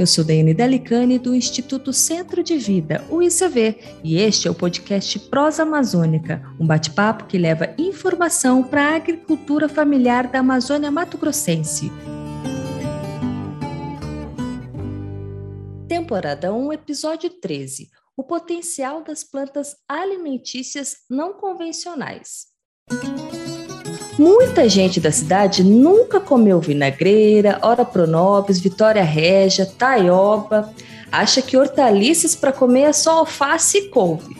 eu sou Daiane Delicani do Instituto Centro de Vida, o ICV, e este é o podcast Prosa Amazônica, um bate-papo que leva informação para a agricultura familiar da Amazônia Mato Grossense. Temporada 1, episódio 13: O potencial das plantas alimentícias não convencionais. Muita gente da cidade nunca comeu vinagreira, ora pronobis, vitória régia, taioba. Acha que hortaliças para comer é só alface e couve.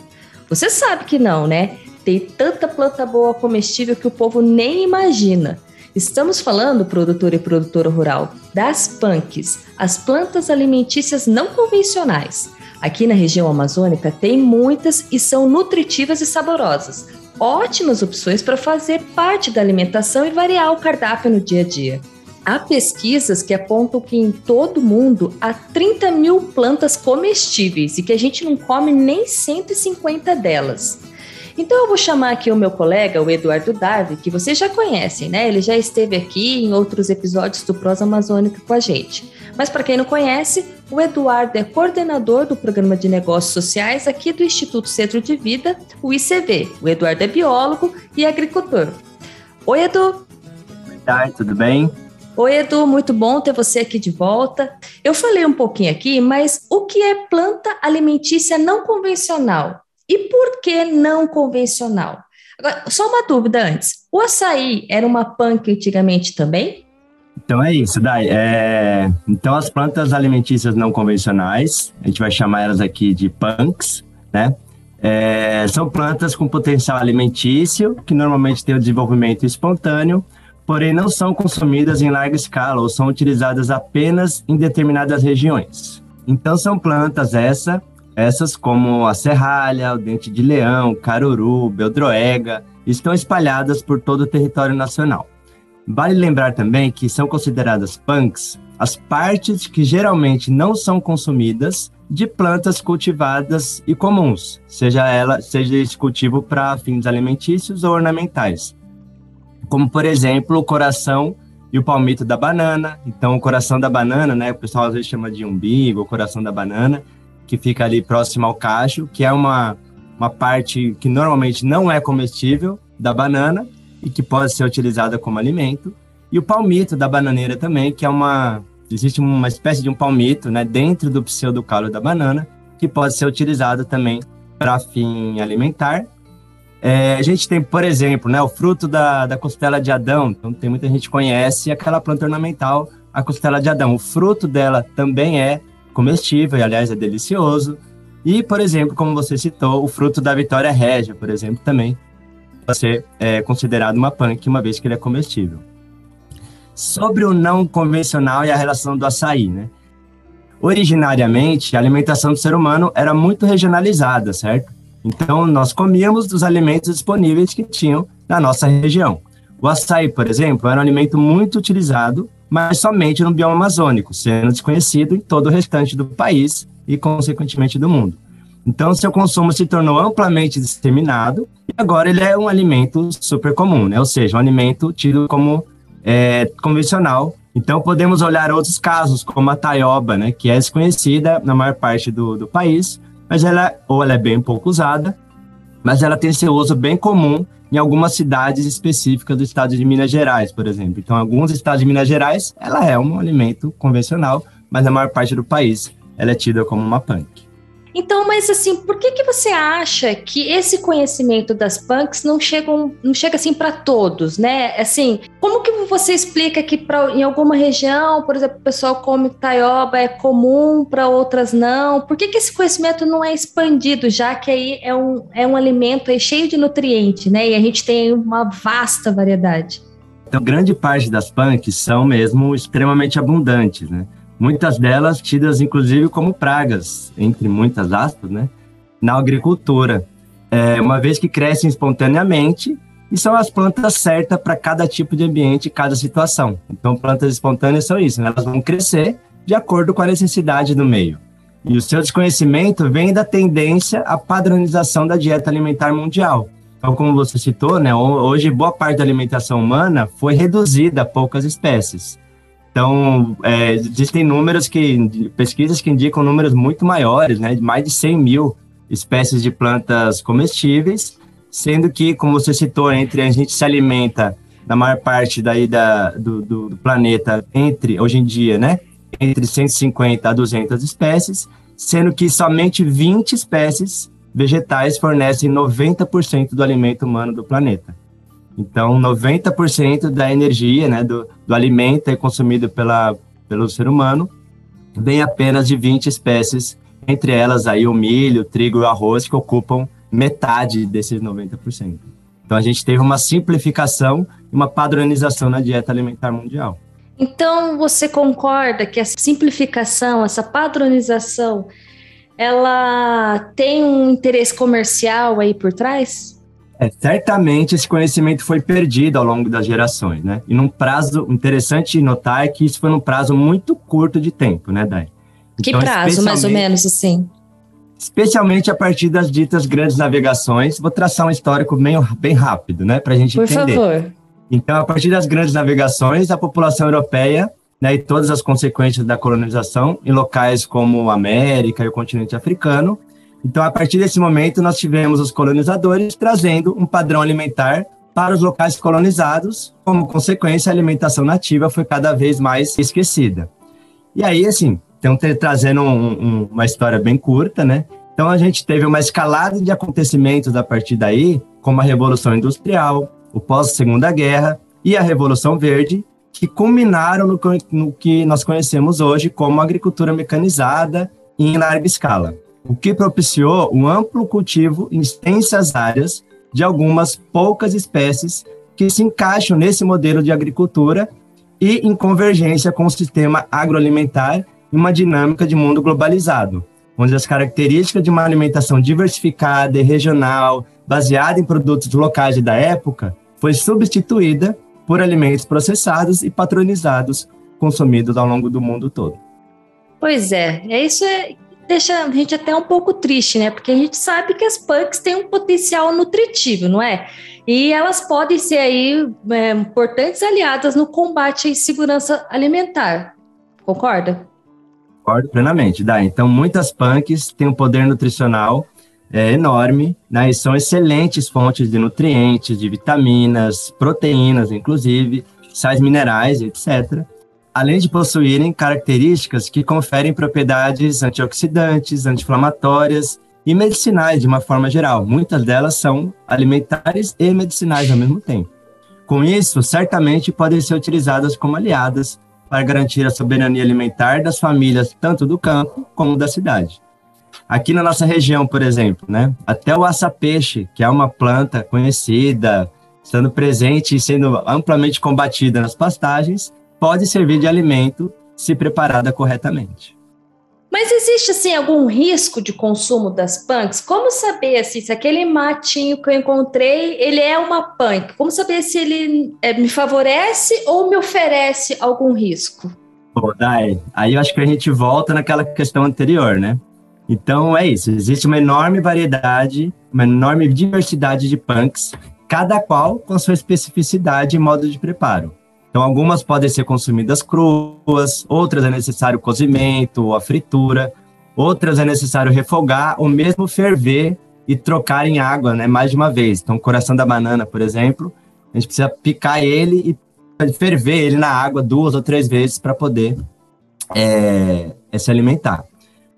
Você sabe que não, né? Tem tanta planta boa comestível que o povo nem imagina. Estamos falando, produtor e produtora rural, das punks, as plantas alimentícias não convencionais. Aqui na região amazônica tem muitas e são nutritivas e saborosas ótimas opções para fazer parte da alimentação e variar o cardápio no dia a dia. Há pesquisas que apontam que em todo o mundo há 30 mil plantas comestíveis e que a gente não come nem 150 delas. Então eu vou chamar aqui o meu colega, o Eduardo Darvi, que vocês já conhecem, né? Ele já esteve aqui em outros episódios do Prosa Amazônica com a gente. Mas para quem não conhece, o Eduardo é coordenador do Programa de Negócios Sociais aqui do Instituto Centro de Vida, o ICV. O Eduardo é biólogo e agricultor. Oi, Edu. Oi, tudo bem? Oi, Edu, muito bom ter você aqui de volta. Eu falei um pouquinho aqui, mas o que é planta alimentícia não convencional? E por que não convencional? Agora, só uma dúvida antes. O açaí era uma punk antigamente também? Então é isso, Dai. É... Então as plantas alimentícias não convencionais, a gente vai chamar elas aqui de punks, né? É... São plantas com potencial alimentício, que normalmente têm o desenvolvimento espontâneo, porém não são consumidas em larga escala ou são utilizadas apenas em determinadas regiões. Então são plantas essa, essas como a serralha, o dente de leão, caruru, beldroega, estão espalhadas por todo o território nacional. Vale lembrar também que são consideradas punks as partes que geralmente não são consumidas de plantas cultivadas e comuns, seja ela seja esse cultivo para fins alimentícios ou ornamentais. Como por exemplo, o coração e o palmito da banana. Então, o coração da banana, né, o pessoal às vezes chama de umbigo, o coração da banana, que fica ali próximo ao cacho, que é uma uma parte que normalmente não é comestível da banana e que pode ser utilizada como alimento. E o palmito da bananeira também, que é uma existe uma espécie de um palmito, né, dentro do pseudocalo da banana, que pode ser utilizado também para fim alimentar. É, a gente tem, por exemplo, né, o fruto da, da costela de Adão. Então, tem muita gente que conhece aquela planta ornamental, a costela de Adão. O fruto dela também é comestível, e aliás é delicioso. E, por exemplo, como você citou, o fruto da Vitória Régia, por exemplo, também para ser é, considerado uma punk, uma vez que ele é comestível. Sobre o não convencional e a relação do açaí, né? Originariamente, a alimentação do ser humano era muito regionalizada, certo? Então, nós comíamos dos alimentos disponíveis que tinham na nossa região. O açaí, por exemplo, era um alimento muito utilizado, mas somente no bioma amazônico, sendo desconhecido em todo o restante do país e, consequentemente, do mundo. Então, seu consumo se tornou amplamente disseminado e agora ele é um alimento super comum, né? Ou seja, um alimento tido como é, convencional. Então, podemos olhar outros casos, como a taioba, né? Que é desconhecida na maior parte do, do país, mas ela, ou ela é bem pouco usada, mas ela tem seu uso bem comum em algumas cidades específicas do estado de Minas Gerais, por exemplo. Então, alguns estados de Minas Gerais, ela é um alimento convencional, mas na maior parte do país, ela é tida como uma punk. Então, mas assim, por que, que você acha que esse conhecimento das punks não chega, não chega assim para todos, né? Assim, como que você explica que pra, em alguma região, por exemplo, o pessoal come taioba é comum, para outras não? Por que, que esse conhecimento não é expandido, já que aí é um, é um alimento cheio de nutrientes, né? E a gente tem uma vasta variedade. Então, grande parte das punks são mesmo extremamente abundantes, né? Muitas delas tidas inclusive como pragas, entre muitas aspas, né, na agricultura, é, uma vez que crescem espontaneamente e são as plantas certas para cada tipo de ambiente, cada situação. Então, plantas espontâneas são isso, né? elas vão crescer de acordo com a necessidade do meio. E o seu desconhecimento vem da tendência à padronização da dieta alimentar mundial. Então, como você citou, né, hoje boa parte da alimentação humana foi reduzida a poucas espécies. Então, é, existem números que, pesquisas que indicam números muito maiores, né, de mais de 100 mil espécies de plantas comestíveis, sendo que, como você citou, entre a gente se alimenta na maior parte daí da, do, do, planeta, entre, hoje em dia, né, entre 150 a 200 espécies, sendo que somente 20 espécies vegetais fornecem 90% do alimento humano do planeta. Então, 90% da energia, né, do, do alimento é consumido pela, pelo ser humano, vem apenas de 20 espécies, entre elas aí o milho, o trigo e o arroz, que ocupam metade desses 90%. Então, a gente teve uma simplificação e uma padronização na dieta alimentar mundial. Então, você concorda que essa simplificação, essa padronização, ela tem um interesse comercial aí por trás? É, certamente esse conhecimento foi perdido ao longo das gerações, né? E num prazo interessante notar é que isso foi num prazo muito curto de tempo, né, Dai? Que então, prazo, mais ou menos assim? Especialmente a partir das ditas grandes navegações. Vou traçar um histórico bem, bem rápido, né, para a gente Por entender. Por favor. Então, a partir das grandes navegações, a população europeia né, e todas as consequências da colonização em locais como América e o continente africano então, a partir desse momento, nós tivemos os colonizadores trazendo um padrão alimentar para os locais colonizados, como consequência, a alimentação nativa foi cada vez mais esquecida. E aí, assim, então, trazendo um, um, uma história bem curta, né? Então, a gente teve uma escalada de acontecimentos a partir daí, como a Revolução Industrial, o pós-Segunda Guerra e a Revolução Verde, que culminaram no, no que nós conhecemos hoje como agricultura mecanizada em larga escala o que propiciou um amplo cultivo em extensas áreas de algumas poucas espécies que se encaixam nesse modelo de agricultura e em convergência com o sistema agroalimentar e uma dinâmica de mundo globalizado, onde as características de uma alimentação diversificada e regional, baseada em produtos locais da época, foi substituída por alimentos processados e patronizados consumidos ao longo do mundo todo. Pois é, é isso é deixa a gente até um pouco triste, né? Porque a gente sabe que as punks têm um potencial nutritivo, não é? E elas podem ser aí é, importantes aliadas no combate à insegurança alimentar. Concorda? Concordo plenamente, Dá. Então, muitas punks têm um poder nutricional é, enorme, né? E são excelentes fontes de nutrientes, de vitaminas, proteínas, inclusive, sais minerais, etc além de possuírem características que conferem propriedades antioxidantes, anti-inflamatórias e medicinais de uma forma geral. Muitas delas são alimentares e medicinais ao mesmo tempo. Com isso, certamente podem ser utilizadas como aliadas para garantir a soberania alimentar das famílias tanto do campo como da cidade. Aqui na nossa região, por exemplo, né, até o aça-peixe, que é uma planta conhecida, estando presente e sendo amplamente combatida nas pastagens, pode servir de alimento se preparada corretamente. Mas existe assim algum risco de consumo das punks? Como saber assim, se aquele matinho que eu encontrei ele é uma punk? Como saber se ele é, me favorece ou me oferece algum risco? Pô, Dai, aí eu acho que a gente volta naquela questão anterior, né? Então é isso, existe uma enorme variedade, uma enorme diversidade de punks, cada qual com sua especificidade e modo de preparo. Então, algumas podem ser consumidas cruas, outras é necessário cozimento ou a fritura, outras é necessário refogar ou mesmo ferver e trocar em água, né, mais de uma vez. Então, o coração da banana, por exemplo, a gente precisa picar ele e ferver ele na água duas ou três vezes para poder é, é, se alimentar.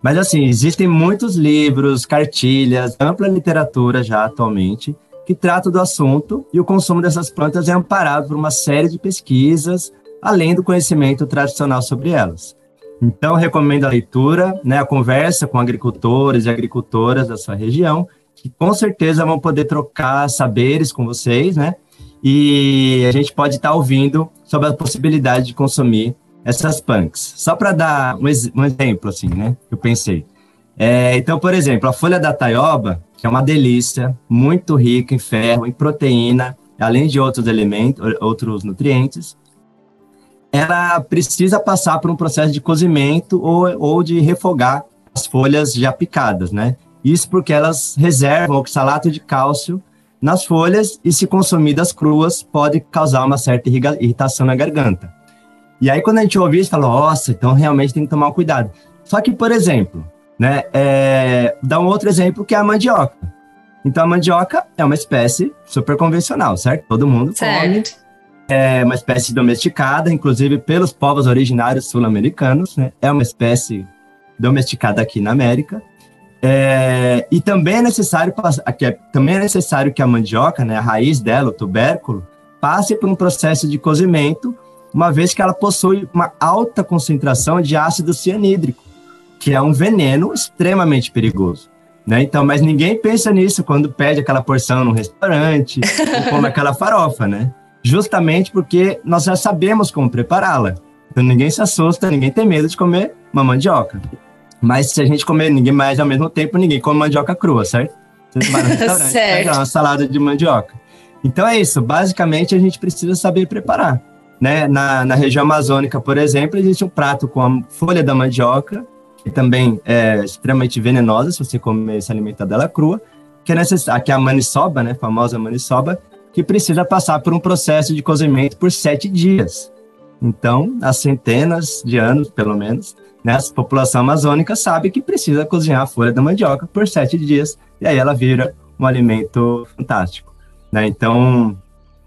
Mas, assim, existem muitos livros, cartilhas, ampla literatura já atualmente, que trata do assunto e o consumo dessas plantas é amparado por uma série de pesquisas, além do conhecimento tradicional sobre elas. Então, recomendo a leitura, né, a conversa com agricultores e agricultoras da sua região, que com certeza vão poder trocar saberes com vocês, né? E a gente pode estar ouvindo sobre a possibilidade de consumir essas punks. Só para dar um, um, exemplo, assim, né? Eu pensei. É, então, por exemplo, a folha da taioba, que é uma delícia, muito rica em ferro, em proteína, além de outros elementos, outros nutrientes, ela precisa passar por um processo de cozimento ou, ou de refogar as folhas já picadas, né? Isso porque elas reservam oxalato de cálcio nas folhas e, se consumidas cruas, pode causar uma certa irritação na garganta. E aí, quando a gente ouviu isso, falou, nossa, então realmente tem que tomar cuidado. Só que, por exemplo, né, é, dá um outro exemplo que é a mandioca. Então, a mandioca é uma espécie super convencional, certo? Todo mundo certo. come. É uma espécie domesticada, inclusive pelos povos originários sul-americanos, né? É uma espécie domesticada aqui na América. É, e também é necessário que é, também é necessário que a mandioca, né, a raiz dela, o tubérculo, passe por um processo de cozimento, uma vez que ela possui uma alta concentração de ácido cianídrico, que é um veneno extremamente perigoso. Né? Então, mas ninguém pensa nisso quando pede aquela porção no restaurante ou come aquela farofa, né? Justamente porque nós já sabemos como prepará-la. Então ninguém se assusta, ninguém tem medo de comer uma mandioca. Mas se a gente comer ninguém mais ao mesmo tempo, ninguém come mandioca crua, certo? Você vai no restaurante, certo. uma salada de mandioca. Então é isso, basicamente a gente precisa saber preparar. Né? Na, na região amazônica, por exemplo, existe um prato com a folha da mandioca, que também é extremamente venenosa se você comer se alimentar dela crua, que é necessário, que é a maniçoba, né, a famosa maniçoba, que precisa passar por um processo de cozimento por sete dias. Então, há centenas de anos, pelo menos, né, a população amazônica sabe que precisa cozinhar a folha da mandioca por sete dias, e aí ela vira um alimento fantástico. Né? Então,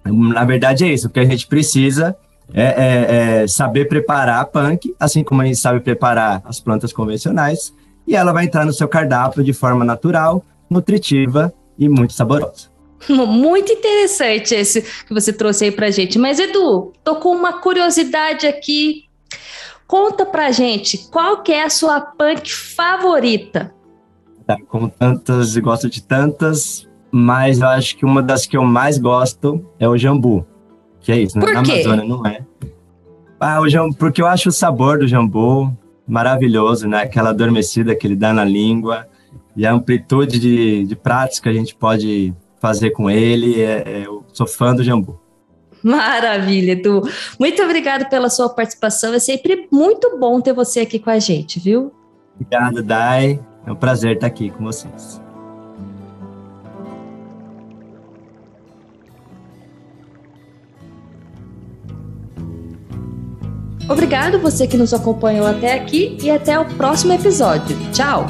na verdade é isso, o que a gente precisa é, é, é, saber preparar a punk, assim como a gente sabe preparar as plantas convencionais, e ela vai entrar no seu cardápio de forma natural, nutritiva e muito saborosa. Muito interessante esse que você trouxe aí pra gente. Mas, Edu, tô com uma curiosidade aqui Conta pra gente, qual que é a sua punk favorita? Tá, como tantas, gosto de tantas, mas eu acho que uma das que eu mais gosto é o jambu. Que é isso, né? Na Amazônia não é. Ah, o jambu, porque eu acho o sabor do jambu maravilhoso, né? Aquela adormecida que ele dá na língua e a amplitude de, de pratos que a gente pode fazer com ele. É, é, eu sou fã do jambu. Maravilha, Edu. Muito obrigado pela sua participação. É sempre muito bom ter você aqui com a gente, viu? Obrigado, Dai. É um prazer estar aqui com vocês. Obrigado você que nos acompanhou até aqui e até o próximo episódio. Tchau!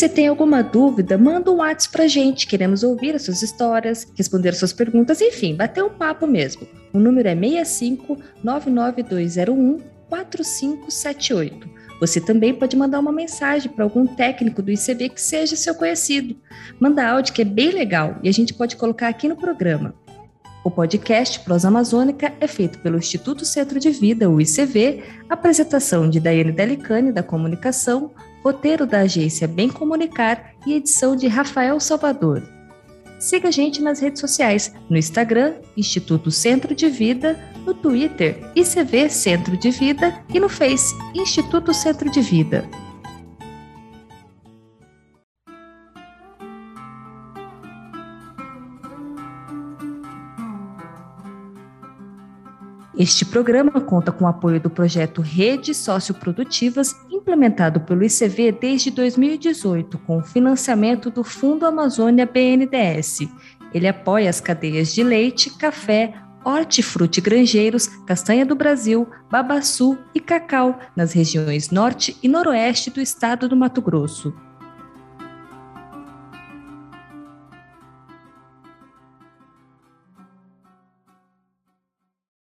Você tem alguma dúvida, manda um WhatsApp pra gente. Queremos ouvir as suas histórias, responder as suas perguntas, enfim, bater um papo mesmo. O número é 65 99201 4578. Você também pode mandar uma mensagem para algum técnico do ICB que seja seu conhecido. Manda áudio que é bem legal e a gente pode colocar aqui no programa. O podcast Prosa Amazônica é feito pelo Instituto Centro de Vida, o ICV, apresentação de Daiane Delicani, da Comunicação, roteiro da agência Bem Comunicar e edição de Rafael Salvador. Siga a gente nas redes sociais, no Instagram, Instituto Centro de Vida, no Twitter, ICV Centro de Vida e no Face, Instituto Centro de Vida. Este programa conta com o apoio do projeto Redes Socioprodutivas, implementado pelo ICV desde 2018, com o financiamento do Fundo Amazônia BNDES. Ele apoia as cadeias de leite, café, hortifruti granjeiros, castanha do Brasil, babaçu e cacau nas regiões norte e noroeste do estado do Mato Grosso.